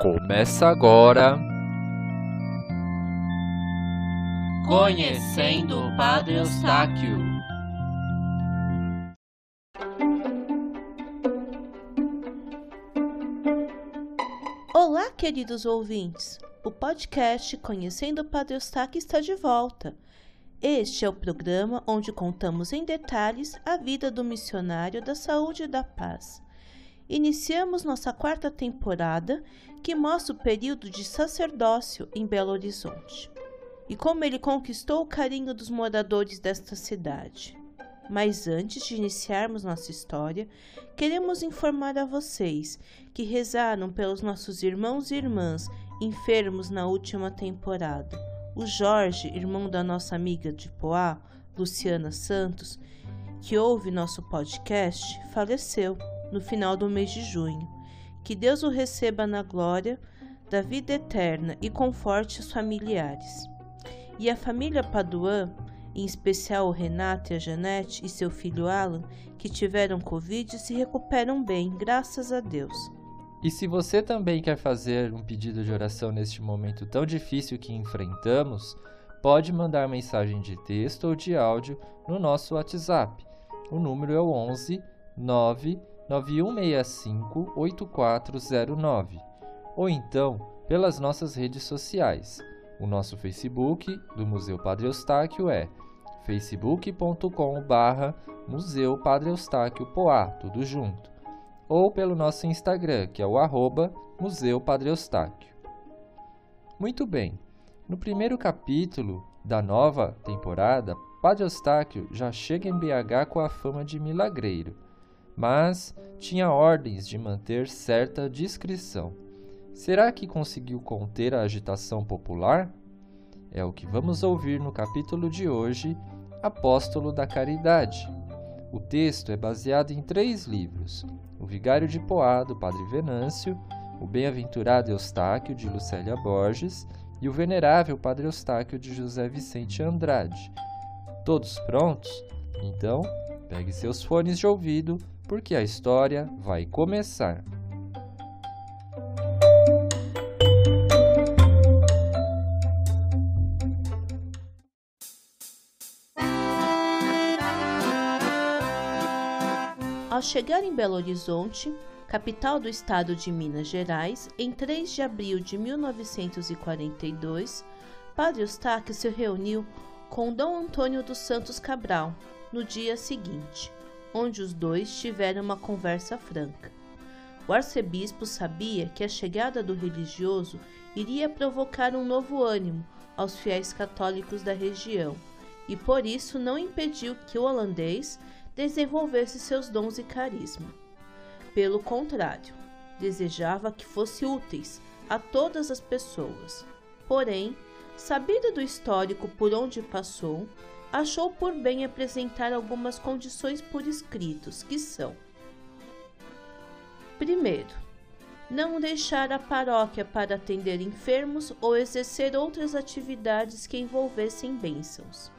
Começa agora. Conhecendo o Padre Eustáquio. Olá, queridos ouvintes. O podcast Conhecendo o Padre Eustáquio está de volta. Este é o programa onde contamos em detalhes a vida do missionário da saúde e da paz. Iniciamos nossa quarta temporada, que mostra o período de sacerdócio em Belo Horizonte e como ele conquistou o carinho dos moradores desta cidade. Mas antes de iniciarmos nossa história, queremos informar a vocês que rezaram pelos nossos irmãos e irmãs enfermos na última temporada o Jorge, irmão da nossa amiga de Poá, Luciana Santos, que ouve nosso podcast, faleceu no final do mês de junho. Que Deus o receba na glória da vida eterna e conforte os familiares. E a família Paduan, em especial o Renato e a Janete e seu filho Alan, que tiveram Covid, se recuperam bem, graças a Deus. E se você também quer fazer um pedido de oração neste momento tão difícil que enfrentamos, pode mandar mensagem de texto ou de áudio no nosso WhatsApp. O número é o 11 99165 8409 ou então pelas nossas redes sociais. O nosso Facebook do Museu Padre Eustáquio é facebook.com/barra Museu Padre Eustáquio Poá, tudo junto ou pelo nosso Instagram, que é o arroba Museu Padre Eustáquio. Muito bem, no primeiro capítulo da nova temporada, Padre Eustáquio já chega em BH com a fama de milagreiro, mas tinha ordens de manter certa discrição. Será que conseguiu conter a agitação popular? É o que vamos ouvir no capítulo de hoje, Apóstolo da Caridade. O texto é baseado em três livros: o Vigário de Poá, do Padre Venâncio, o Bem-aventurado Eustáquio, de Lucélia Borges, e o Venerável Padre Eustáquio, de José Vicente Andrade. Todos prontos? Então, pegue seus fones de ouvido, porque a história vai começar. Ao chegar em Belo Horizonte, capital do estado de Minas Gerais, em 3 de abril de 1942, Padre Eustáquio se reuniu com Dom Antônio dos Santos Cabral no dia seguinte, onde os dois tiveram uma conversa franca. O arcebispo sabia que a chegada do religioso iria provocar um novo ânimo aos fiéis católicos da região e por isso não impediu que o holandês desenvolvesse seus dons e carisma. Pelo contrário, desejava que fosse úteis a todas as pessoas. Porém, sabida do histórico por onde passou, achou por bem apresentar algumas condições por escritos, que são: primeiro, não deixar a paróquia para atender enfermos ou exercer outras atividades que envolvessem bênçãos.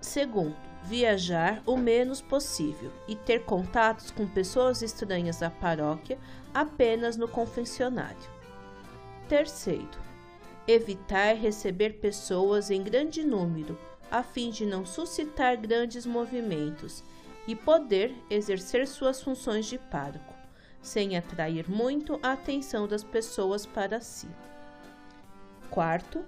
Segundo, viajar o menos possível e ter contatos com pessoas estranhas à paróquia apenas no confessionário. Terceiro, evitar receber pessoas em grande número, a fim de não suscitar grandes movimentos e poder exercer suas funções de pároco, sem atrair muito a atenção das pessoas para si. Quarto,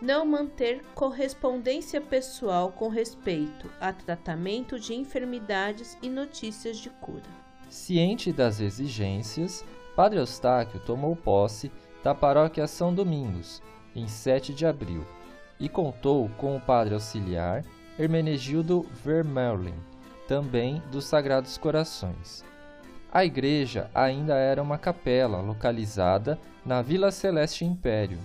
não manter correspondência pessoal com respeito a tratamento de enfermidades e notícias de cura. Ciente das exigências, Padre Eustáquio tomou posse da paróquia São Domingos, em 7 de abril, e contou com o padre auxiliar Hermenegildo Vermeulen, também dos Sagrados Corações. A igreja ainda era uma capela localizada na Vila Celeste Império,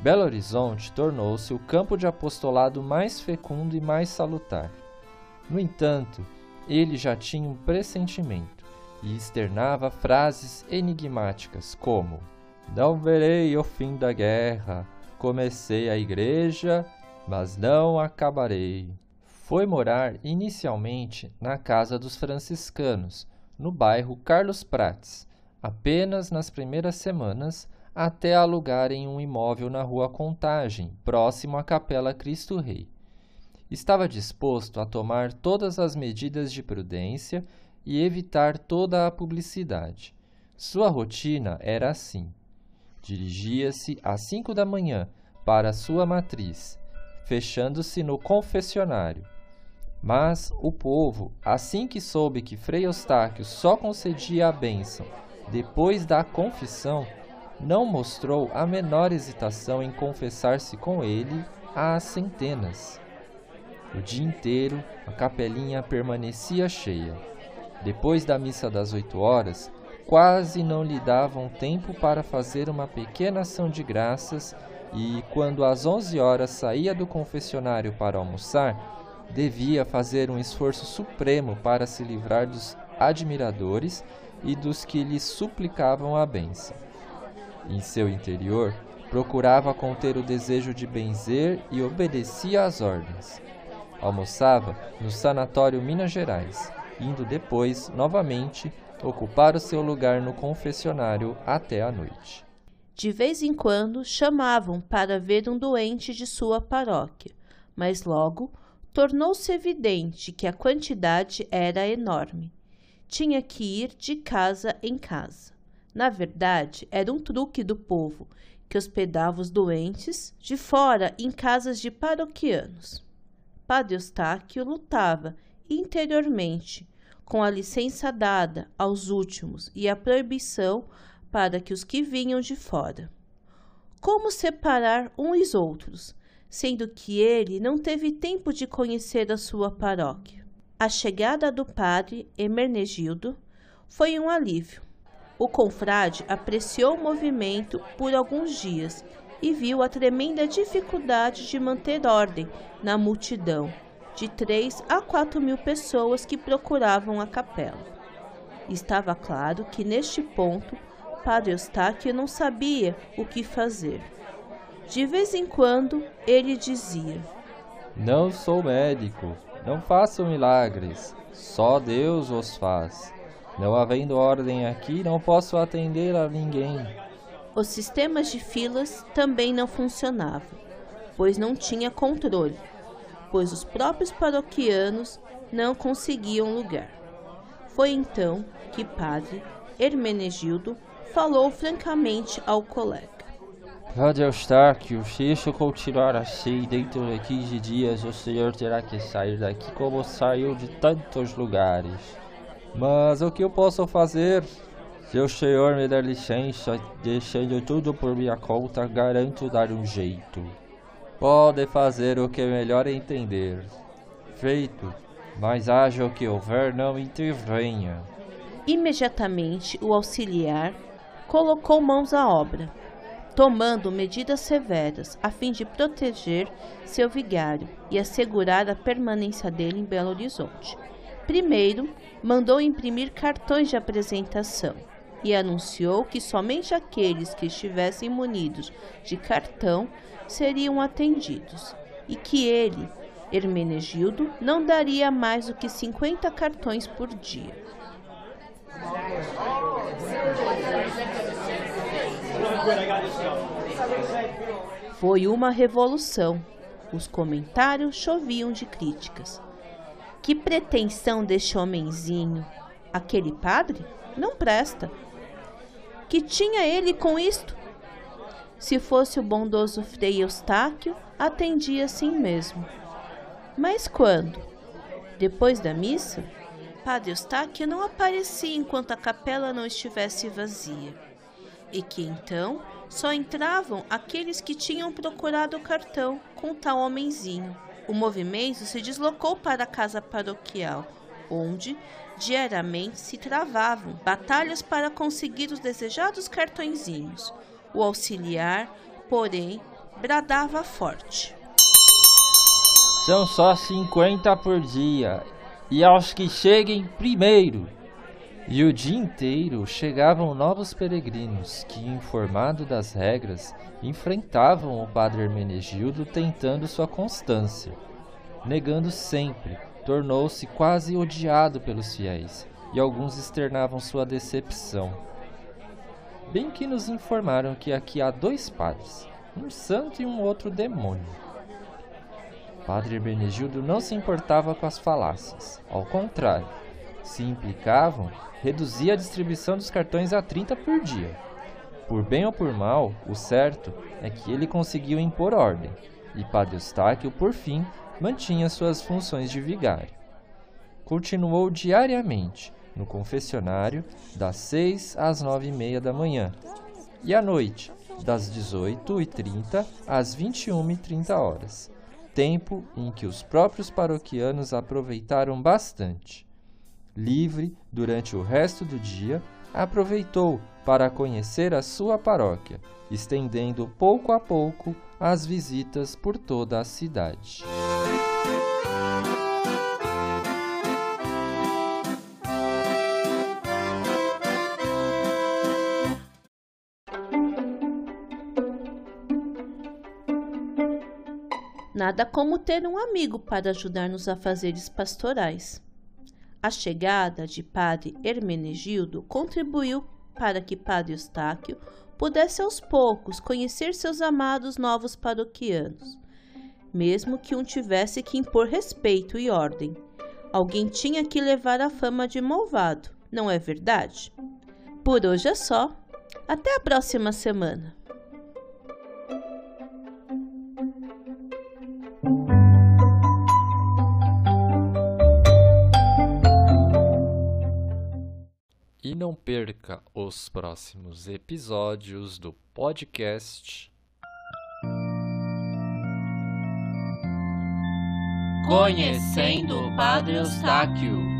Belo Horizonte tornou-se o campo de apostolado mais fecundo e mais salutar. No entanto, ele já tinha um pressentimento e externava frases enigmáticas como: Não verei o fim da guerra, comecei a igreja, mas não acabarei. Foi morar inicialmente na casa dos franciscanos, no bairro Carlos Prates, apenas nas primeiras semanas, até alugarem um imóvel na rua Contagem, próximo à Capela Cristo Rei. Estava disposto a tomar todas as medidas de prudência e evitar toda a publicidade. Sua rotina era assim: dirigia-se às cinco da manhã para sua matriz, fechando-se no confessionário. Mas o povo, assim que soube que Frei Eustáquio só concedia a bênção depois da confissão, não mostrou a menor hesitação em confessar-se com ele às centenas. O dia inteiro a capelinha permanecia cheia. Depois da missa das oito horas, quase não lhe davam tempo para fazer uma pequena ação de graças e, quando às onze horas saía do confessionário para almoçar, devia fazer um esforço supremo para se livrar dos admiradores e dos que lhe suplicavam a bênção. Em seu interior, procurava conter o desejo de benzer e obedecia às ordens. Almoçava no sanatório Minas Gerais, indo depois, novamente, ocupar o seu lugar no confessionário até a noite. De vez em quando chamavam para ver um doente de sua paróquia, mas logo tornou-se evidente que a quantidade era enorme. Tinha que ir de casa em casa. Na verdade, era um truque do povo, que hospedava os doentes de fora em casas de paroquianos. Padre Eustáquio lutava interiormente com a licença dada aos últimos e a proibição para que os que vinham de fora. Como separar uns outros, sendo que ele não teve tempo de conhecer a sua paróquia? A chegada do padre Emernegildo foi um alívio. O confrade apreciou o movimento por alguns dias e viu a tremenda dificuldade de manter ordem na multidão de três a quatro mil pessoas que procuravam a capela. Estava claro que neste ponto Padre Eustáquio não sabia o que fazer. De vez em quando ele dizia: Não sou médico, não faço milagres, só Deus os faz. Não havendo ordem aqui, não posso atender a ninguém. Os sistemas de filas também não funcionavam, pois não tinha controle pois os próprios paroquianos não conseguiam lugar. Foi então que padre Hermenegildo falou francamente ao colega. Padre Eustáquio, se isso continuar assim, dentro de 15 dias o senhor terá que sair daqui como saiu de tantos lugares. Mas o que eu posso fazer? Se o senhor me der licença, deixando tudo por minha conta, garanto dar um jeito. Pode fazer o que melhor entender. Feito, mas haja o que houver, não intervenha. Imediatamente o auxiliar colocou mãos à obra, tomando medidas severas a fim de proteger seu vigário e assegurar a permanência dele em Belo Horizonte. Primeiro, mandou imprimir cartões de apresentação e anunciou que somente aqueles que estivessem munidos de cartão seriam atendidos e que ele, Hermenegildo, não daria mais do que 50 cartões por dia. Foi uma revolução. Os comentários choviam de críticas. Que pretensão deste homenzinho! Aquele padre não presta. Que tinha ele com isto? Se fosse o bondoso Frei Eustáquio, atendia assim mesmo. Mas quando? Depois da missa? Padre Eustáquio não aparecia enquanto a capela não estivesse vazia, e que então só entravam aqueles que tinham procurado o cartão com tal homenzinho. O movimento se deslocou para a casa paroquial, onde diariamente se travavam batalhas para conseguir os desejados cartõezinhos. O auxiliar, porém, bradava forte. São só cinquenta por dia, e aos que cheguem primeiro. E o dia inteiro chegavam novos peregrinos que, informado das regras, enfrentavam o padre Hermenegildo tentando sua constância. Negando sempre, tornou-se quase odiado pelos fiéis, e alguns externavam sua decepção. Bem que nos informaram que aqui há dois padres, um santo e um outro demônio. Padre Hermenegildo não se importava com as falácias, ao contrário, se implicavam, reduzia a distribuição dos cartões a 30 por dia. Por bem ou por mal, o certo é que ele conseguiu impor ordem, e Padre Eustáquio, por fim, mantinha suas funções de vigário. Continuou diariamente no confessionário das 6 às 9 e meia da manhã e à noite das 18h30 às 21h30 horas, tempo em que os próprios paroquianos aproveitaram bastante. Livre durante o resto do dia, aproveitou para conhecer a sua paróquia, estendendo pouco a pouco as visitas por toda a cidade. Nada como ter um amigo para ajudar nos afazeres pastorais. A chegada de Padre Hermenegildo contribuiu para que Padre Eustáquio pudesse aos poucos conhecer seus amados novos paroquianos, mesmo que um tivesse que impor respeito e ordem. Alguém tinha que levar a fama de malvado, não é verdade? Por hoje é só. Até a próxima semana. Perca os próximos episódios do podcast Conhecendo o Padre Eustáquio.